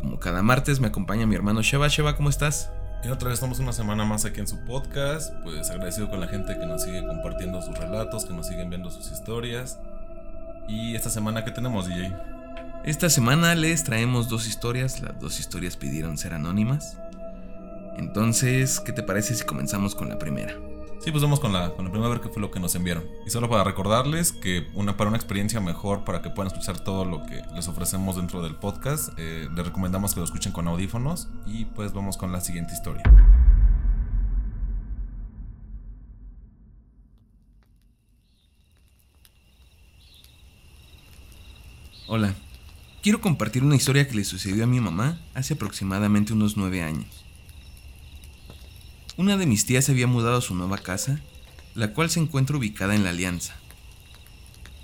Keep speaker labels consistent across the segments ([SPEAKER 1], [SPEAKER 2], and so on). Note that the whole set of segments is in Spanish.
[SPEAKER 1] Como cada martes me acompaña mi hermano Sheva. Sheva, ¿cómo estás?
[SPEAKER 2] Y otra vez estamos una semana más aquí en su podcast, pues agradecido con la gente que nos sigue compartiendo sus relatos, que nos siguen viendo sus historias. Y esta semana, ¿qué tenemos, DJ?
[SPEAKER 1] Esta semana les traemos dos historias, las dos historias pidieron ser anónimas. Entonces, ¿qué te parece si comenzamos con la primera?
[SPEAKER 2] Sí, pues vamos con la, con la primera a ver qué fue lo que nos enviaron. Y solo para recordarles que una, para una experiencia mejor, para que puedan escuchar todo lo que les ofrecemos dentro del podcast, eh, les recomendamos que lo escuchen con audífonos. Y pues vamos con la siguiente historia.
[SPEAKER 1] Hola, quiero compartir una historia que le sucedió a mi mamá hace aproximadamente unos nueve años. Una de mis tías se había mudado a su nueva casa, la cual se encuentra ubicada en La Alianza.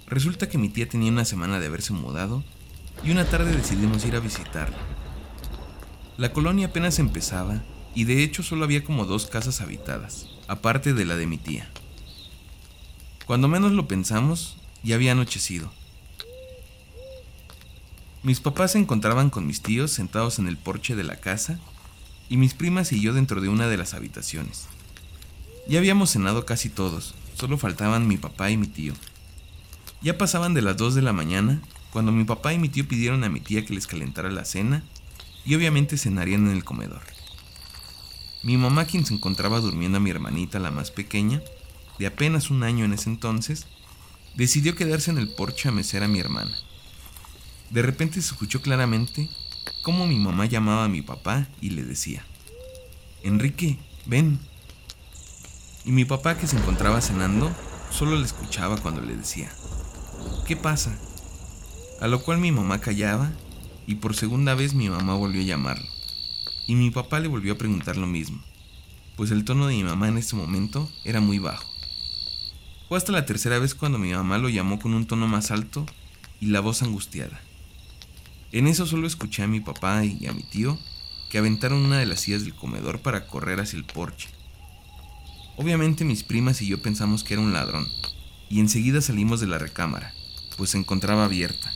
[SPEAKER 1] Resulta que mi tía tenía una semana de haberse mudado y una tarde decidimos ir a visitarla. La colonia apenas empezaba y de hecho solo había como dos casas habitadas, aparte de la de mi tía. Cuando menos lo pensamos, ya había anochecido. Mis papás se encontraban con mis tíos sentados en el porche de la casa y mis primas y yo dentro de una de las habitaciones. Ya habíamos cenado casi todos, solo faltaban mi papá y mi tío. Ya pasaban de las 2 de la mañana cuando mi papá y mi tío pidieron a mi tía que les calentara la cena y obviamente cenarían en el comedor. Mi mamá, quien se encontraba durmiendo a mi hermanita, la más pequeña, de apenas un año en ese entonces, decidió quedarse en el porche a mecer a mi hermana. De repente se escuchó claramente cómo mi mamá llamaba a mi papá y le decía, Enrique, ven. Y mi papá que se encontraba cenando, solo le escuchaba cuando le decía, ¿qué pasa? A lo cual mi mamá callaba y por segunda vez mi mamá volvió a llamarlo. Y mi papá le volvió a preguntar lo mismo, pues el tono de mi mamá en ese momento era muy bajo. Fue hasta la tercera vez cuando mi mamá lo llamó con un tono más alto y la voz angustiada. En eso solo escuché a mi papá y a mi tío que aventaron una de las sillas del comedor para correr hacia el porche. Obviamente mis primas y yo pensamos que era un ladrón, y enseguida salimos de la recámara, pues se encontraba abierta.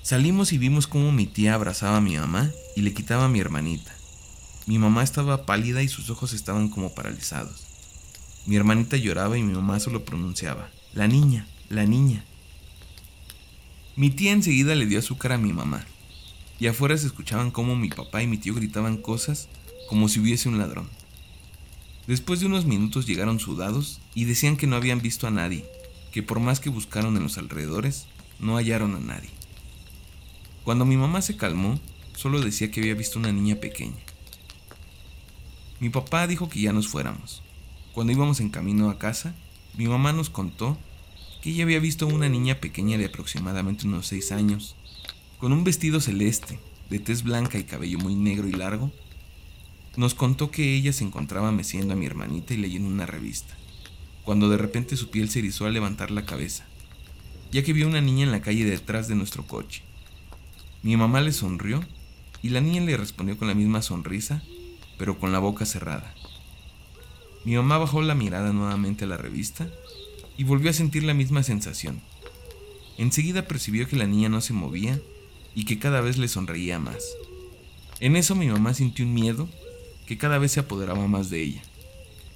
[SPEAKER 1] Salimos y vimos cómo mi tía abrazaba a mi mamá y le quitaba a mi hermanita. Mi mamá estaba pálida y sus ojos estaban como paralizados. Mi hermanita lloraba y mi mamá solo pronunciaba, la niña, la niña. Mi tía enseguida le dio azúcar a mi mamá, y afuera se escuchaban cómo mi papá y mi tío gritaban cosas como si hubiese un ladrón. Después de unos minutos llegaron sudados y decían que no habían visto a nadie, que por más que buscaron en los alrededores, no hallaron a nadie. Cuando mi mamá se calmó, solo decía que había visto una niña pequeña. Mi papá dijo que ya nos fuéramos. Cuando íbamos en camino a casa, mi mamá nos contó que ella había visto una niña pequeña de aproximadamente unos seis años, con un vestido celeste, de tez blanca y cabello muy negro y largo, nos contó que ella se encontraba meciendo a mi hermanita y leyendo una revista, cuando de repente su piel se erizó al levantar la cabeza, ya que vio una niña en la calle detrás de nuestro coche. Mi mamá le sonrió y la niña le respondió con la misma sonrisa, pero con la boca cerrada. Mi mamá bajó la mirada nuevamente a la revista y volvió a sentir la misma sensación. Enseguida percibió que la niña no se movía y que cada vez le sonreía más. En eso mi mamá sintió un miedo que cada vez se apoderaba más de ella.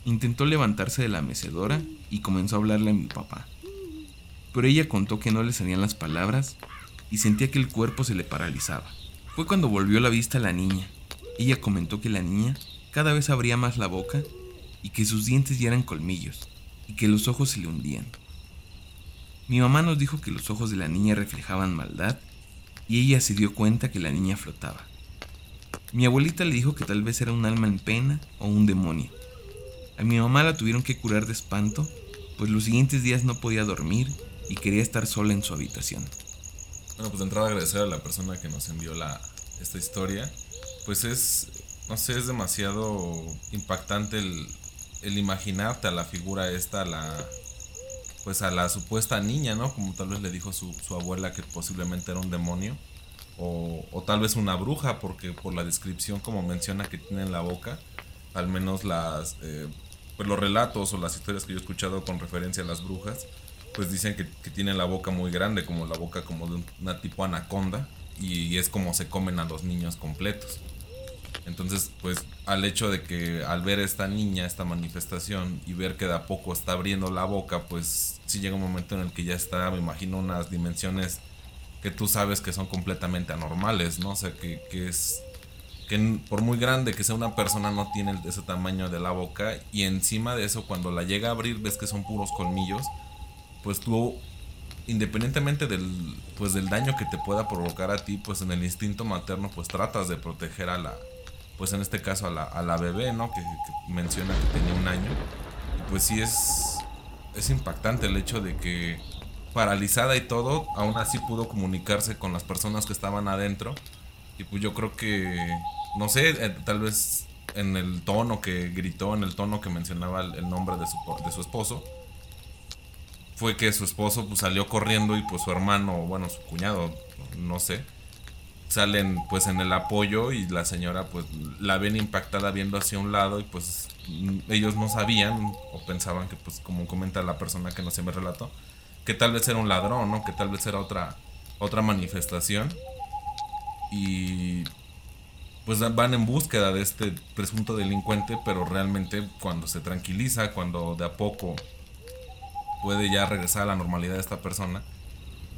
[SPEAKER 1] Intentó levantarse de la mecedora y comenzó a hablarle a mi papá. Pero ella contó que no le salían las palabras y sentía que el cuerpo se le paralizaba. Fue cuando volvió la vista a la niña. Ella comentó que la niña cada vez abría más la boca y que sus dientes ya eran colmillos y que los ojos se le hundían. Mi mamá nos dijo que los ojos de la niña reflejaban maldad y ella se dio cuenta que la niña flotaba. Mi abuelita le dijo que tal vez era un alma en pena o un demonio. A mi mamá la tuvieron que curar de espanto, pues los siguientes días no podía dormir y quería estar sola en su habitación.
[SPEAKER 2] Bueno, pues de entrada agradecer a la persona que nos envió la, esta historia. Pues es no sé, es demasiado impactante el, el imaginarte a la figura esta, a la, pues a la supuesta niña, ¿no? Como tal vez le dijo su, abuela que posiblemente era un demonio. O, tal vez una bruja, porque por la descripción como menciona que tiene en la boca, al menos las, eh, pues los relatos o las historias que yo he escuchado con referencia a las brujas, pues dicen que, que tiene la boca muy grande, como la boca como de una tipo anaconda, y es como se comen a los niños completos. Entonces, pues al hecho de que al ver esta niña, esta manifestación y ver que de a poco está abriendo la boca, pues sí llega un momento en el que ya está, me imagino, unas dimensiones que tú sabes que son completamente anormales, ¿no? O sea, que, que es que por muy grande que sea una persona no tiene ese tamaño de la boca y encima de eso cuando la llega a abrir ves que son puros colmillos, pues tú independientemente del pues del daño que te pueda provocar a ti, pues en el instinto materno pues tratas de proteger a la pues en este caso a la, a la bebé, ¿no? Que, menciona que tenía un año. Y pues sí es, es impactante el hecho de que paralizada y todo, aún así pudo comunicarse con las personas que estaban adentro. Y pues yo creo que, no sé, eh, tal vez en el tono que gritó, en el tono que mencionaba el, el nombre de su, de su esposo, fue que su esposo pues, salió corriendo y pues su hermano, bueno, su cuñado, no sé, salen pues en el apoyo y la señora pues la ven impactada viendo hacia un lado y pues ellos no sabían o pensaban que pues como comenta la persona que no se me relató que tal vez era un ladrón no que tal vez era otra otra manifestación y pues van en búsqueda de este presunto delincuente pero realmente cuando se tranquiliza cuando de a poco puede ya regresar a la normalidad de esta persona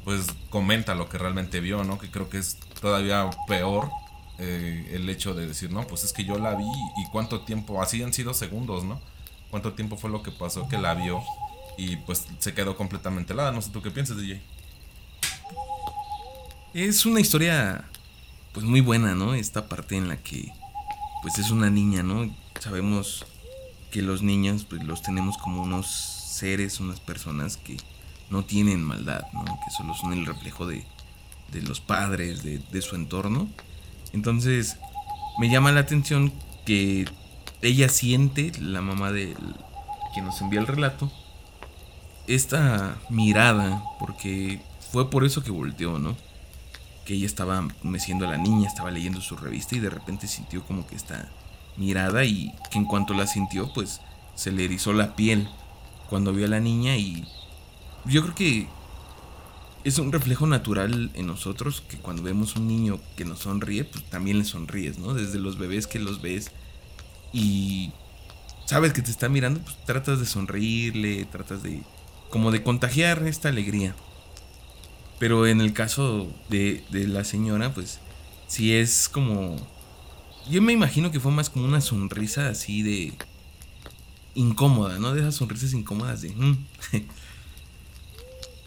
[SPEAKER 2] pues comenta lo que realmente vio, ¿no? Que creo que es todavía peor eh, el hecho de decir, no, pues es que yo la vi y cuánto tiempo, así han sido segundos, ¿no? ¿Cuánto tiempo fue lo que pasó que la vio y pues se quedó completamente helada? No sé tú qué piensas, DJ.
[SPEAKER 1] Es una historia pues muy buena, ¿no? Esta parte en la que pues es una niña, ¿no? Sabemos que los niños pues los tenemos como unos seres, unas personas que no tienen maldad, ¿no? que solo son el reflejo de, de los padres, de, su entorno. Entonces, me llama la atención que ella siente, la mamá de quien nos envía el relato, esta mirada, porque fue por eso que volteó, ¿no? Que ella estaba meciendo a la niña, estaba leyendo su revista y de repente sintió como que esta mirada y que en cuanto la sintió, pues se le erizó la piel cuando vio a la niña y yo creo que es un reflejo natural en nosotros que cuando vemos un niño que nos sonríe, pues también le sonríes, ¿no? Desde los bebés que los ves y sabes que te está mirando, pues tratas de sonreírle, tratas de como de contagiar esta alegría. Pero en el caso de, de la señora, pues sí es como... Yo me imagino que fue más como una sonrisa así de... incómoda, ¿no? De esas sonrisas incómodas de... Mm".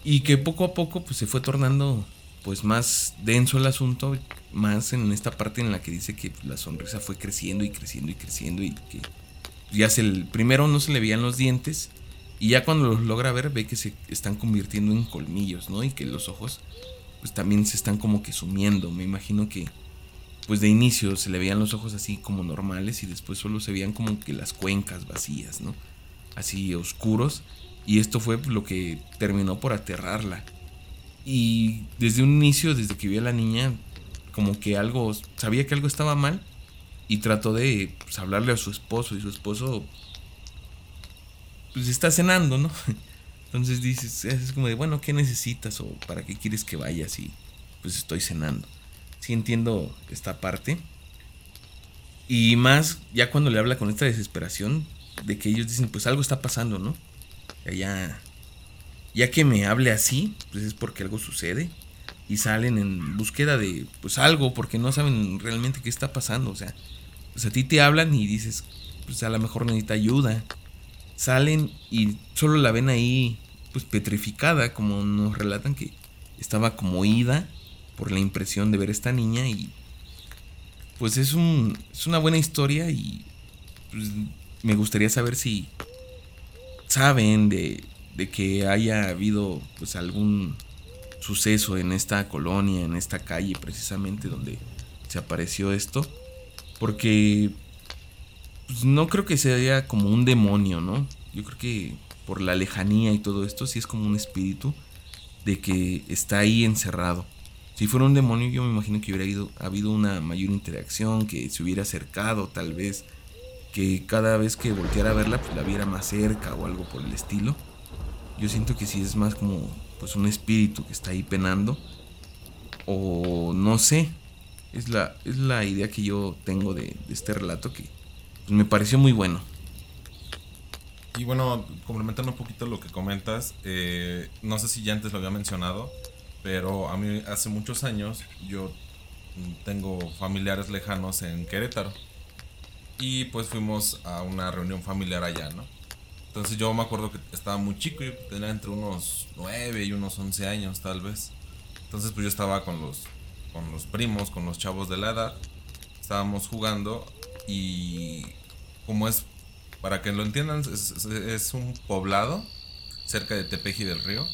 [SPEAKER 1] Y que poco a poco pues se fue tornando pues más denso el asunto, más en esta parte en la que dice que la sonrisa fue creciendo y creciendo y creciendo y que ya se el primero no se le veían los dientes y ya cuando los logra ver ve que se están convirtiendo en colmillos, ¿no? Y que los ojos pues también se están como que sumiendo. Me imagino que pues de inicio se le veían los ojos así como normales y después solo se veían como que las cuencas vacías, ¿no? Así oscuros y esto fue lo que terminó por aterrarla. Y desde un inicio, desde que vio a la niña, como que algo, sabía que algo estaba mal y trató de pues, hablarle a su esposo y su esposo pues está cenando, ¿no? Entonces dices, es como de, bueno, ¿qué necesitas o para qué quieres que vayas? Y pues estoy cenando. Sí entiendo esta parte. Y más, ya cuando le habla con esta desesperación de que ellos dicen, pues algo está pasando, ¿no? Ya, ya que me hable así, pues es porque algo sucede. Y salen en búsqueda de pues algo, porque no saben realmente qué está pasando. O sea, pues a ti te hablan y dices, pues a lo mejor necesita ayuda. Salen y solo la ven ahí, pues petrificada, como nos relatan que estaba como ida por la impresión de ver a esta niña y pues es un es una buena historia y pues, me gustaría saber si saben de, de que haya habido pues algún suceso en esta colonia, en esta calle precisamente donde se apareció esto, Porque pues, no creo que sea como un demonio, ¿no? Yo creo que por la lejanía y todo esto, sí es como un espíritu de que está ahí encerrado. Si fuera un demonio, yo me imagino que hubiera ido, habido una mayor interacción, que se hubiera acercado tal vez, que cada vez que volteara a verla, pues la viera más cerca o algo por el estilo. Yo siento que sí es más como pues un espíritu que está ahí penando. O no sé. Es la, es la idea que yo tengo de, este relato que pues, me pareció muy bueno.
[SPEAKER 2] Y bueno, complementando un poquito lo que comentas, eh, no sé si ya antes lo había mencionado, pero a mí hace muchos años yo tengo familiares lejanos en Querétaro. Y pues fuimos a una reunión familiar allá, ¿no? Entonces yo me acuerdo que estaba muy chico, yo tenía entre unos 9 y unos 11 años tal vez. Entonces pues yo estaba con los, con los primos, con los chavos de la edad. Estábamos jugando y como es para que lo entiendan, es, un poblado cerca de Tepeji del Río.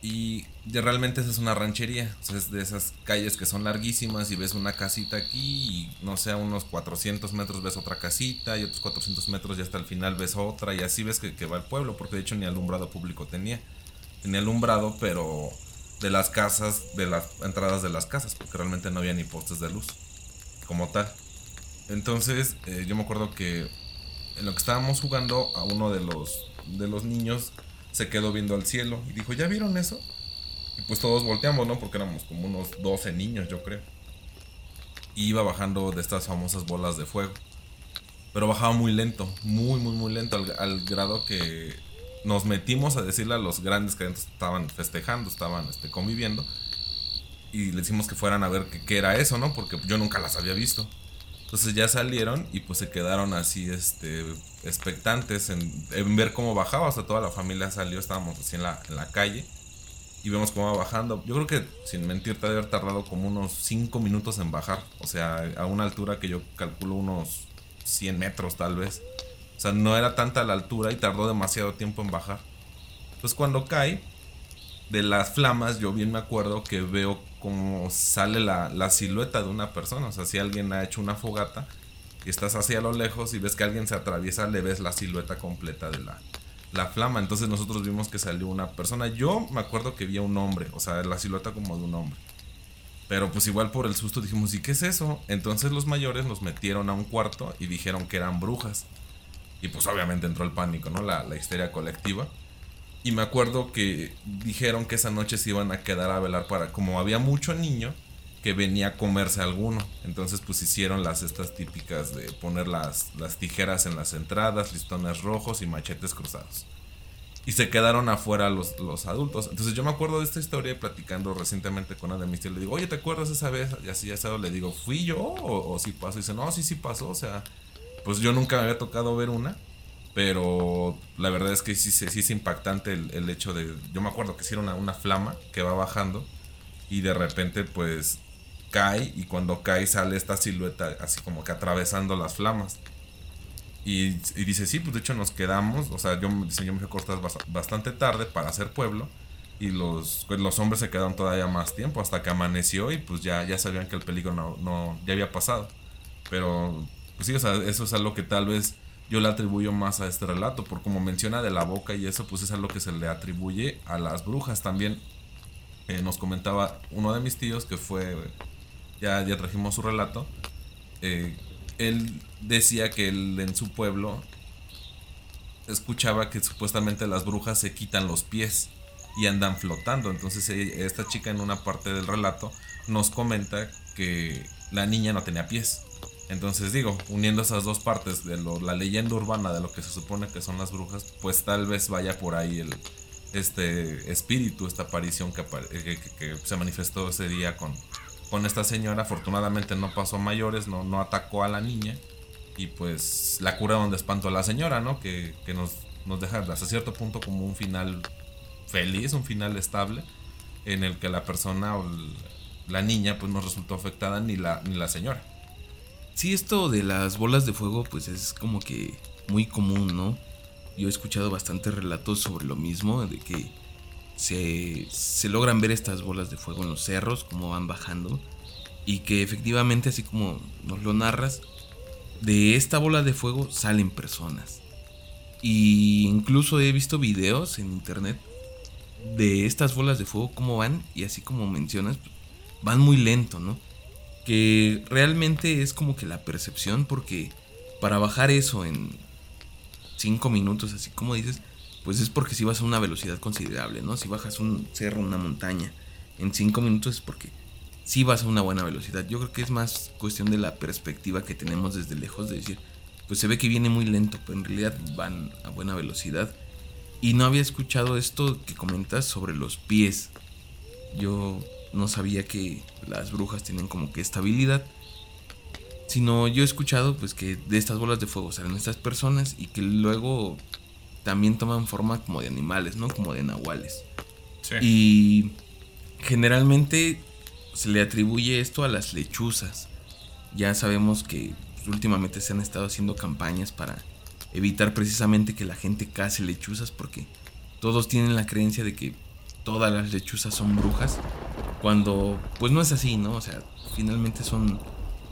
[SPEAKER 2] Y realmente esa es una ranchería. es de esas calles que son larguísimas y ves una casita aquí y no sé, a unos 400 metros ves otra casita y otros 400 metros y hasta el final ves otra y así ves que, que va el pueblo porque de hecho ni alumbrado público tenía. Tenía alumbrado pero de las casas, de las entradas de las casas porque realmente no había ni postes de luz como tal. Entonces eh, yo me acuerdo que en lo que estábamos jugando, a uno de los, de los niños se quedó viendo al cielo y dijo, ¿ya vieron eso? Y pues todos volteamos, ¿no? Porque éramos como unos 12 niños, yo creo. Y iba bajando de estas famosas bolas de fuego. Pero bajaba muy lento, muy, muy, muy lento, al, grado que nos metimos a decirle a los grandes que estaban festejando, estaban este, conviviendo. Y le decimos que fueran a ver qué era eso, ¿no? Porque yo nunca las había visto. Entonces ya salieron y pues se quedaron así, este, expectantes en, ver cómo bajaba. O sea, toda la familia salió, estábamos así en la, calle y vemos cómo va bajando. Yo creo que, sin mentirte, debe haber tardado como unos 5 minutos en bajar. O sea, a una altura que yo calculo unos 100 metros tal vez. O sea, no era tanta la altura y tardó demasiado tiempo en bajar. Entonces cuando cae, de las flamas, yo bien me acuerdo que veo como sale la, silueta de una persona. O sea, si alguien ha hecho una fogata y estás hacia lo lejos y ves que alguien se atraviesa, le ves la silueta completa de la, la flama. Entonces nosotros vimos que salió una persona. Yo me acuerdo que vi a un hombre, o sea, la silueta como de un hombre. Pero pues igual por el susto dijimos, ¿y qué es eso? Entonces los mayores nos metieron a un cuarto y dijeron que eran brujas. Y pues obviamente entró el pánico, ¿no? La, la histeria colectiva. Y me acuerdo que dijeron que esa noche se iban a quedar a velar para, como había mucho niño, que venía a comerse alguno. Entonces pues hicieron las estas típicas de poner las, las tijeras en las entradas, listones rojos y machetes cruzados. Y se quedaron afuera los, los adultos. Entonces yo me acuerdo de esta historia platicando recientemente con una de mis tías. Le digo, oye, ¿te acuerdas esa vez? Y así ya estaba, le digo, ¿fui yo o, o sí pasó? Dice, no, sí, sí pasó. O sea, pues yo nunca me había tocado ver una. Pero la verdad es que sí, sí es impactante el, hecho de... Yo me acuerdo que hicieron una, una flama que va bajando y de repente pues cae y cuando cae sale esta silueta así como que atravesando las flamas. Y, dice, sí, pues de hecho nos quedamos, o sea, yo, yo me fui a cortar bastante tarde para hacer pueblo y los, pues, los hombres se quedaron todavía más tiempo hasta que amaneció y pues ya, ya sabían que el peligro no, no, ya había pasado. Pero, pues sí, o sea, eso es algo que tal vez yo le atribuyo más a este relato, por como menciona de la boca y eso, pues es algo que se le atribuye a las brujas. También eh, nos comentaba uno de mis tíos que fue, ya, ya trajimos su relato, eh, él decía que él en su pueblo escuchaba que supuestamente las brujas se quitan los pies y andan flotando. Entonces esta chica en una parte del relato nos comenta que la niña no tenía pies entonces digo, uniendo esas dos partes de la leyenda urbana de lo que se supone que son las brujas, pues tal vez vaya por ahí el este espíritu, esta aparición que, que, se manifestó ese día con, con esta señora. Afortunadamente no pasó mayores, no, no atacó a la niña y pues la curaron de espanto a la señora, ¿no? Que, nos, nos deja hasta cierto punto como un final feliz, un final estable, en el que la persona o la niña pues no resultó afectada ni la, ni la señora.
[SPEAKER 1] Sí, esto de las bolas de fuego pues es como que muy común, ¿no? Yo he escuchado bastantes relatos sobre lo mismo, de que se, se logran ver estas bolas de fuego en los cerros, como van bajando. y que efectivamente, así como nos lo narras, de esta bola de fuego salen personas. Y incluso he visto videos en internet de estas bolas de fuego, cómo van, y así como mencionas, van muy lento, ¿no? Que realmente es como que la percepción, porque para bajar eso en 5 minutos, así como dices, pues es porque si vas a una velocidad considerable, ¿no? Si bajas un cerro, una montaña, en 5 minutos es porque si vas a una buena velocidad. Yo creo que es más cuestión de la perspectiva que tenemos desde lejos de decir, pues se ve que viene muy lento, pero en realidad van a buena velocidad. Y no había escuchado esto que comentas sobre los pies. Yo no sabía que las brujas tienen como que estabilidad. Sino yo he escuchado pues que de estas bolas de fuego salen estas personas y que luego también toman forma como de animales, ¿no? Como de nahuales. Y generalmente se le atribuye esto a las lechuzas. Ya sabemos que últimamente se han estado haciendo campañas para evitar precisamente que la gente case lechuzas porque todos tienen la creencia de que todas las lechuzas son brujas cuando pues no es así, ¿no? O sea, finalmente son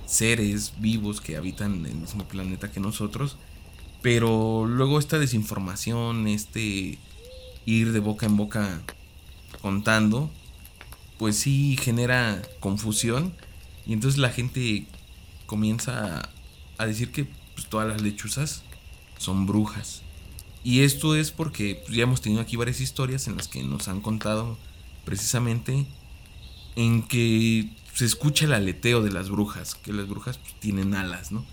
[SPEAKER 1] seres vivos que habitan el mismo planeta que nosotros, pero luego esta desinformación, este ir de boca en boca contando, pues sí genera confusión y entonces la gente comienza a, decir que pues, todas las lechuzas son brujas. Y esto es porque pues, ya hemos tenido aquí varias historias en las que nos han contado precisamente en que se escucha el aleteo de las brujas, que las brujas pues, tienen alas, ¿no?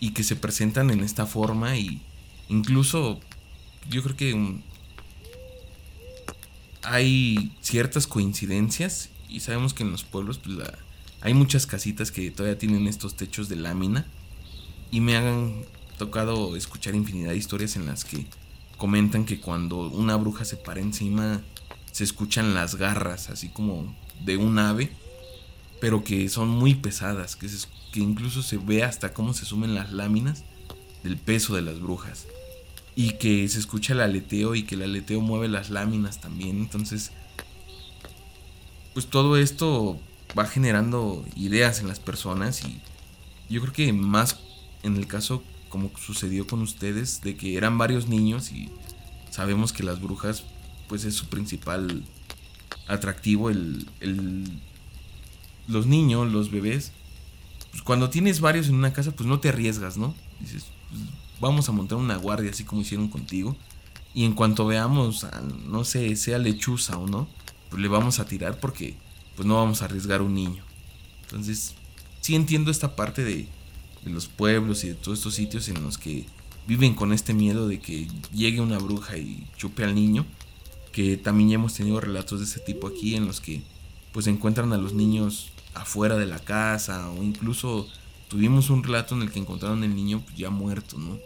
[SPEAKER 1] Y que se presentan en esta forma y incluso yo creo que hay ciertas coincidencias y sabemos que en los pueblos pues, hay muchas casitas que todavía tienen estos techos de lámina y me han tocado escuchar infinidad de historias en las que comentan que cuando una bruja se para encima se escuchan las garras así como de un ave pero que son muy pesadas que, que incluso se ve hasta cómo se sumen las láminas del peso de las brujas y que se escucha el aleteo y que el aleteo mueve las láminas también. Entonces, pues todo esto va generando ideas en las personas y yo creo que más en el caso como sucedió con ustedes de que eran varios niños y sabemos que las brujas pues es su principal atractivo el, el los niños, los bebés. Pues cuando tienes varios en una casa pues no te arriesgas, ¿no? Dices, pues, vamos a montar una guardia así como hicieron contigo. Y en cuanto veamos, no sé, sea lechuza o no, pues le vamos a tirar porque pues no vamos a arriesgar un niño. Entonces, sí entiendo esta parte de, de los pueblos y de todos estos sitios en los que viven con este miedo de que llegue una bruja y chupe al niño. Que también ya hemos tenido relatos de ese tipo aquí en los que pues encuentran a los niños afuera de la casa o incluso tuvimos un relato en el que encontraron el niño ya muerto, ¿no?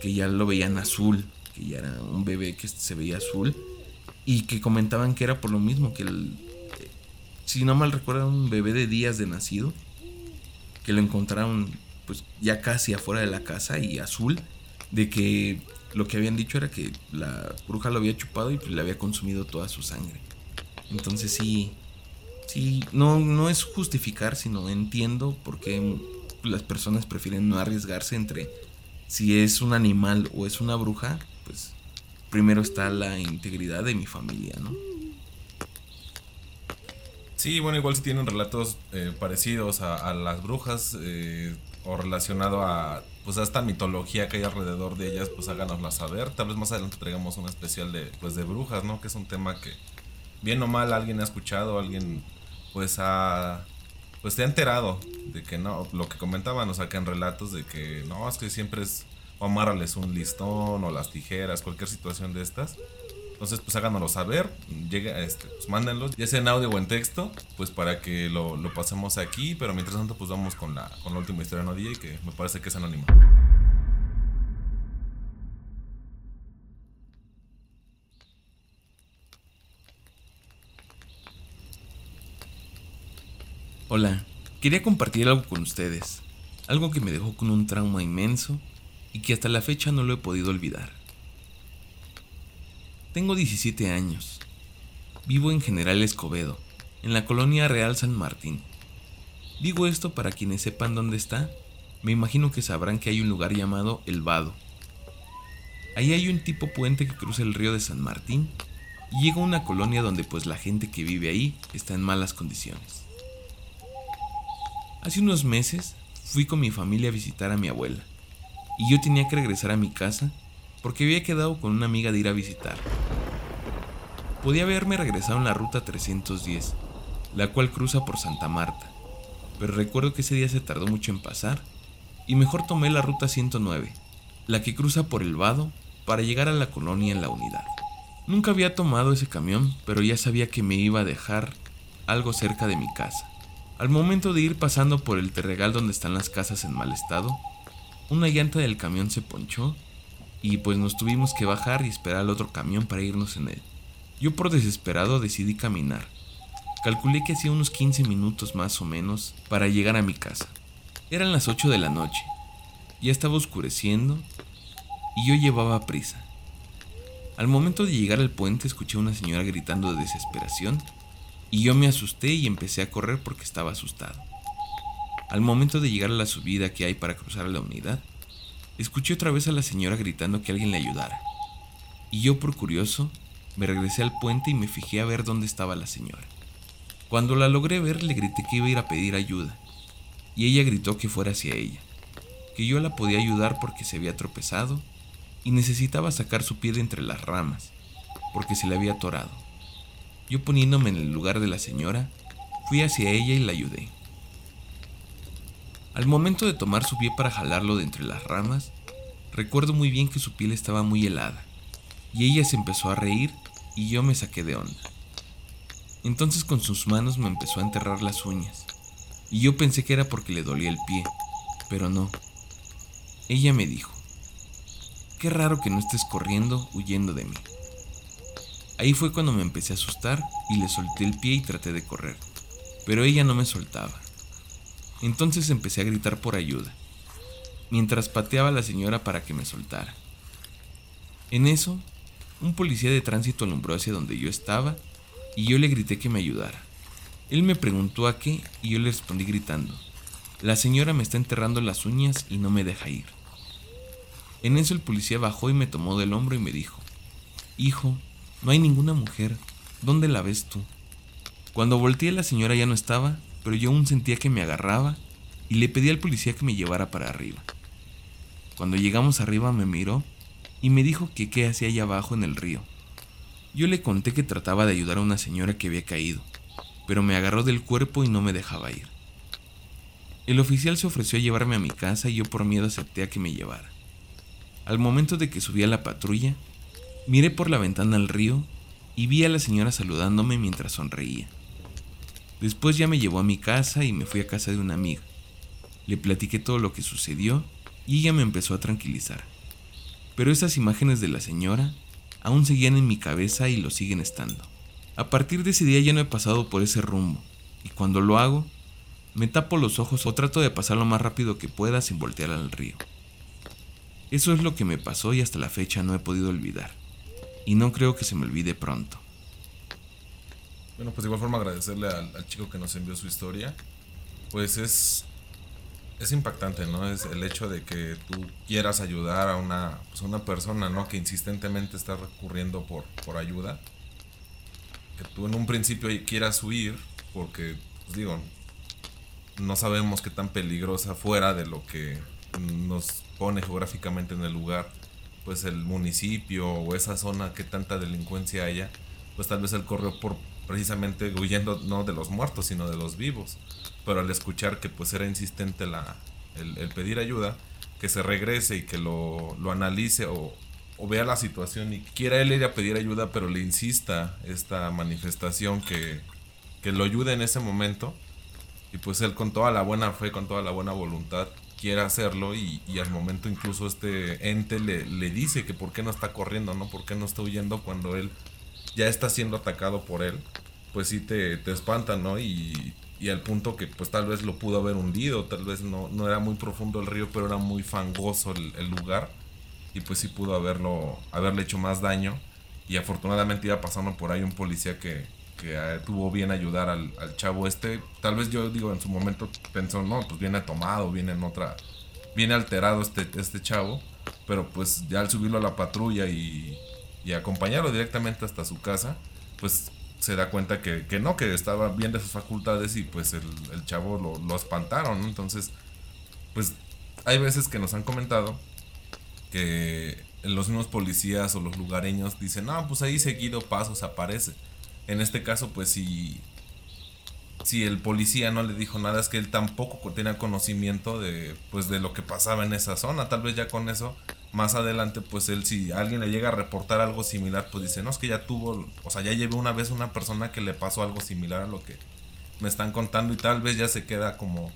[SPEAKER 1] Que ya lo veían azul, que ya era un bebé que se veía azul y que comentaban que era por lo mismo que el si no mal recuerdo un bebé de días de nacido que lo encontraron pues ya casi afuera de la casa y azul de que lo que habían dicho era que la bruja lo había chupado y pues le había consumido toda su sangre. Entonces sí, sí, no, no es justificar, sino entiendo por qué las personas prefieren no arriesgarse entre si es un animal o es una bruja, pues primero está la integridad de mi familia, ¿no?
[SPEAKER 2] Sí, bueno, igual si tienen relatos eh, parecidos a, las brujas eh, o relacionado a pues a esta mitología que hay alrededor de ellas, pues háganosla saber. Tal vez más adelante traigamos un especial de pues de brujas, ¿no? Que es un tema que bien o mal alguien ha escuchado, alguien pues ha pues te ha enterado de que no, lo que comentaban, o sea, que en relatos de que no, es que siempre es o amárrales un listón o las tijeras, cualquier situación de estas. Entonces, pues háganoslo saber, llega, este, pues mándenlos, ya sea en audio o en texto, pues para que lo, pasemos aquí, pero mientras tanto, pues vamos con la, con la última historia no DJ, que me parece que es anónima.
[SPEAKER 1] Hola, quería compartir algo con ustedes, algo que me dejó con un trauma inmenso y que hasta la fecha no lo he podido olvidar. Tengo 17 años. Vivo en General Escobedo, en la colonia Real San Martín. Digo esto para quienes sepan dónde está, me imagino que sabrán que hay un lugar llamado El Vado. Ahí hay un tipo puente que cruza el río de San Martín y llega a una colonia donde pues la gente que vive ahí está en malas condiciones. Hace unos meses fui con mi familia a visitar a mi abuela y yo tenía que regresar a mi casa porque había quedado con una amiga de ir a visitar. Podía haberme regresado en la ruta 310, la cual cruza por Santa Marta, pero recuerdo que ese día se tardó mucho en pasar y mejor tomé la ruta 109, la que cruza por el Vado para llegar a la colonia en la unidad. Nunca había tomado ese camión, pero ya sabía que me iba a dejar algo cerca de mi casa. Al momento de ir pasando por el terregal donde están las casas en mal estado, una llanta del camión se ponchó y pues nos tuvimos que bajar y esperar al otro camión para irnos en él. Yo por desesperado decidí caminar. Calculé que hacía unos 15 minutos más o menos para llegar a mi casa. Eran las 8 de la noche. Ya estaba oscureciendo y yo llevaba prisa. Al momento de llegar al puente escuché a una señora gritando de desesperación y yo me asusté y empecé a correr porque estaba asustado. Al momento de llegar a la subida que hay para cruzar la unidad, escuché otra vez a la señora gritando que alguien le ayudara. Y yo por curioso me regresé al puente y me fijé a ver dónde estaba la señora. Cuando la logré ver le grité que iba a ir a pedir ayuda, y ella gritó que fuera hacia ella, que yo la podía ayudar porque se había tropezado y necesitaba sacar su pie de entre las ramas, porque se le había atorado. Yo poniéndome en el lugar de la señora, fui hacia ella y la ayudé. Al momento de tomar su pie para jalarlo de entre las ramas, recuerdo muy bien que su piel estaba muy helada, y ella se empezó a reír y yo me saqué de onda. Entonces con sus manos me empezó a enterrar las uñas, y yo pensé que era porque le dolía el pie, pero no. Ella me dijo, qué raro que no estés corriendo huyendo de mí. Ahí fue cuando me empecé a asustar y le solté el pie y traté de correr, pero ella no me soltaba. Entonces empecé a gritar por ayuda, mientras pateaba a la señora para que me soltara. En eso, un policía de tránsito alumbró hacia donde yo estaba y yo le grité que me ayudara. Él me preguntó a qué y yo le respondí gritando, la señora me está enterrando las uñas y no me deja ir. En eso el policía bajó y me tomó del hombro y me dijo, Hijo, no hay ninguna mujer, ¿dónde la ves tú? Cuando volteé la señora ya no estaba, pero yo aún sentía que me agarraba y le pedí al policía que me llevara para arriba. Cuando llegamos arriba me miró y me dijo que qué hacía allá abajo en el río. Yo le conté que trataba de ayudar a una señora que había caído, pero me agarró del cuerpo y no me dejaba ir. El oficial se ofreció a llevarme a mi casa y yo por miedo acepté a que me llevara. Al momento de que subí a la patrulla, miré por la ventana al río y vi a la señora saludándome mientras sonreía. Después ya me llevó a mi casa y me fui a casa de una amiga. Le platiqué todo lo que sucedió y ella me empezó a tranquilizar. Pero esas imágenes de la señora aún seguían en mi cabeza y lo siguen estando. A partir de ese día ya no he pasado por ese rumbo, y cuando lo hago, me tapo los ojos o trato de pasar lo más rápido que pueda sin voltear al río. Eso es lo que me pasó y hasta la fecha no he podido olvidar, y no creo que se me olvide pronto.
[SPEAKER 2] Bueno, pues de igual forma agradecerle al, chico que nos envió su historia. Pues es es impactante, ¿no? Es el hecho de que tú quieras ayudar a una, pues una persona, ¿no? Que insistentemente está recurriendo por, por ayuda. Que tú en un principio quieras huir porque, pues digo, no sabemos qué tan peligrosa fuera de lo que nos pone geográficamente en el lugar, pues el municipio o esa zona que tanta delincuencia haya, pues tal vez él corrió por precisamente huyendo no de los muertos, sino de los vivos pero al escuchar que pues era insistente la, el, pedir ayuda, que se regrese y que lo, analice o, vea la situación y quiera él ir a pedir ayuda, pero le insista esta manifestación que, lo ayude en ese momento. Y pues él con toda la buena fe, con toda la buena voluntad, quiere hacerlo y, al momento incluso este ente le, le, dice que por qué no está corriendo, ¿no? ¿Por qué no está huyendo cuando él ya está siendo atacado por él? Pues sí te, te espanta, ¿no? Y y al punto que pues tal vez lo pudo haber hundido, tal vez no, no era muy profundo el río, pero era muy fangoso el, lugar y pues sí pudo haberlo, haberle hecho más daño y afortunadamente iba pasando por ahí un policía que, que eh, tuvo bien ayudar al, chavo este. Tal vez yo digo en su momento pensó, no, pues viene tomado, viene en otra, viene alterado este, este chavo. Pero pues ya al subirlo a la patrulla y, y acompañarlo directamente hasta su casa, pues se da cuenta que, que, no, que estaba bien de sus facultades y pues el, chavo lo, lo espantaron, Entonces, pues hay veces que nos han comentado que los mismos policías o los lugareños dicen, no, pues ahí seguido pasos aparece. En este caso, pues si, si el policía no le dijo nada, es que él tampoco tenía conocimiento de, pues, de lo que pasaba en esa zona. Tal vez ya con eso, más adelante, pues él, si alguien le llega a reportar algo similar, pues dice, no, es que ya tuvo, o sea, ya llevé una vez una persona que le pasó algo similar a lo que me están contando y tal vez ya se queda como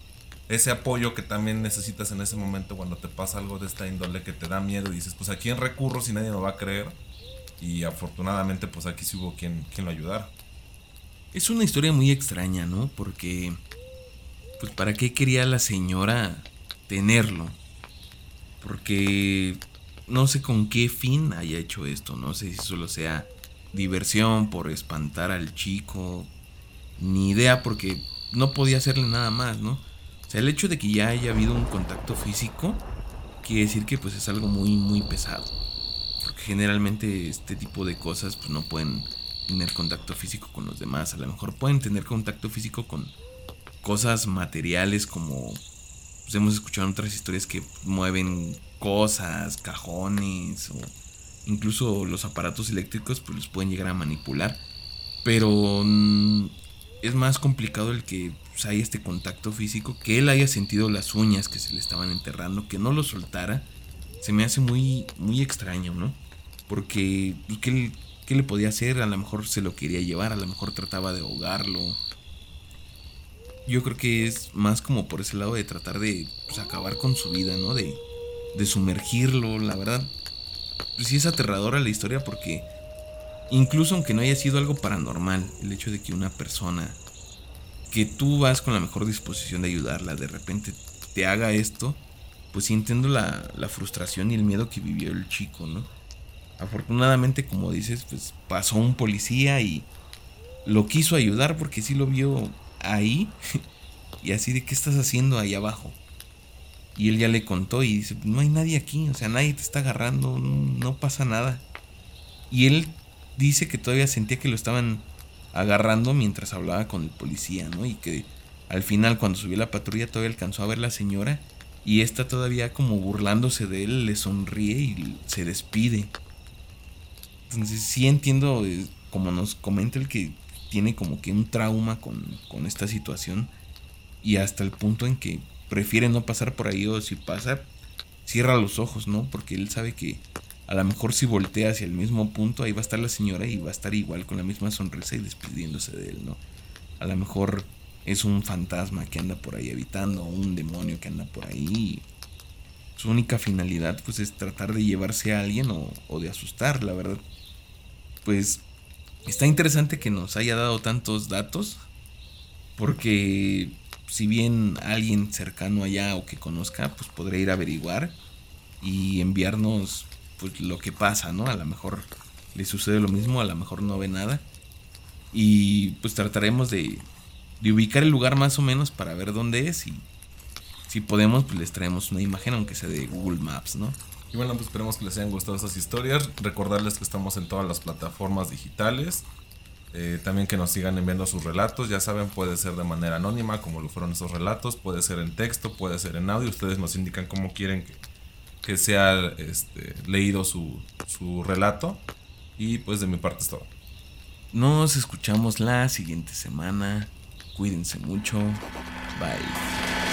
[SPEAKER 2] ese apoyo que también necesitas en ese momento cuando te pasa algo de esta índole que te da miedo y dices, pues a quién recurro si nadie me va a creer. Y afortunadamente pues aquí sí hubo quien, quien lo ayudara.
[SPEAKER 1] Es una historia muy extraña, ¿no? Porque, pues para qué quería la señora tenerlo. Porque no sé con qué fin haya hecho esto, no sé si solo sea diversión por espantar al chico, ni idea porque no podía hacerle nada más, ¿no? O sea, el hecho de que ya haya habido un contacto físico quiere decir que pues es algo muy muy pesado. Porque generalmente este tipo de cosas pues no pueden tener contacto físico con los demás. A lo mejor pueden tener contacto físico con cosas materiales como pues hemos escuchado en otras historias que mueven cosas, cajones o incluso los aparatos eléctricos pues los pueden llegar a manipular. Pero mm, es más complicado el que pues, hay este contacto físico, que él haya sentido las uñas que se le estaban enterrando, que no lo soltara, se me hace muy, muy extraño, ¿no? Porque, pues, ¿qué, ¿qué le podía hacer? A lo mejor se lo quería llevar, a lo mejor trataba de ahogarlo. Yo creo que es más como por ese lado de tratar de pues, acabar con su vida, ¿no? De, de sumergirlo, la verdad. Sí es aterradora la historia porque incluso aunque no haya sido algo paranormal, el hecho de que una persona que tú vas con la mejor disposición de ayudarla, de repente te haga esto, pues sí entiendo la, la frustración y el miedo que vivió el chico, ¿no? Afortunadamente, como dices, pues pasó un policía y lo quiso ayudar porque sí lo vio ahí y así de qué estás haciendo ahí abajo. Y él ya le contó y dice, no hay nadie aquí, o sea, nadie te está agarrando, no, pasa nada. Y él dice que todavía sentía que lo estaban agarrando mientras hablaba con el policía, ¿no? Y que al final cuando subió la patrulla todavía alcanzó a ver la señora y esta todavía como burlándose de él le sonríe y se despide. Entonces sí entiendo, eh, como nos comenta el que tiene como que un trauma con, con esta situación y hasta el punto en que prefiere no pasar por ahí o si pasa, cierra los ojos, ¿no? Porque él sabe que a lo mejor si voltea hacia el mismo punto, ahí va a estar la señora y va a estar igual con la misma sonrisa y despidiéndose de él, ¿no? A lo mejor es un fantasma que anda por ahí habitando, o un demonio que anda por ahí. Su única finalidad pues es tratar de llevarse a alguien o, o de asustar, la verdad. Pues está interesante que nos haya dado tantos datos, porque si bien alguien cercano allá o que conozca, pues podría ir a averiguar y enviarnos pues lo que pasa, ¿no? A lo mejor le sucede lo mismo, a lo mejor no ve nada. Y pues trataremos de, de ubicar el lugar más o menos para ver dónde es y si podemos pues les traemos una imagen aunque sea de Google Maps, ¿no?
[SPEAKER 2] Y bueno, pues esperemos que les hayan gustado estas historias. Recordarles que estamos en todas las plataformas digitales. Eh, también que nos sigan enviando sus relatos. Ya saben, puede ser de manera anónima, como lo fueron esos relatos. Puede ser en texto, puede ser en audio. Ustedes nos indican cómo quieren que, sea este, leído su, su relato. Y pues de mi parte es todo.
[SPEAKER 1] Nos escuchamos la siguiente semana. Cuídense mucho. Bye.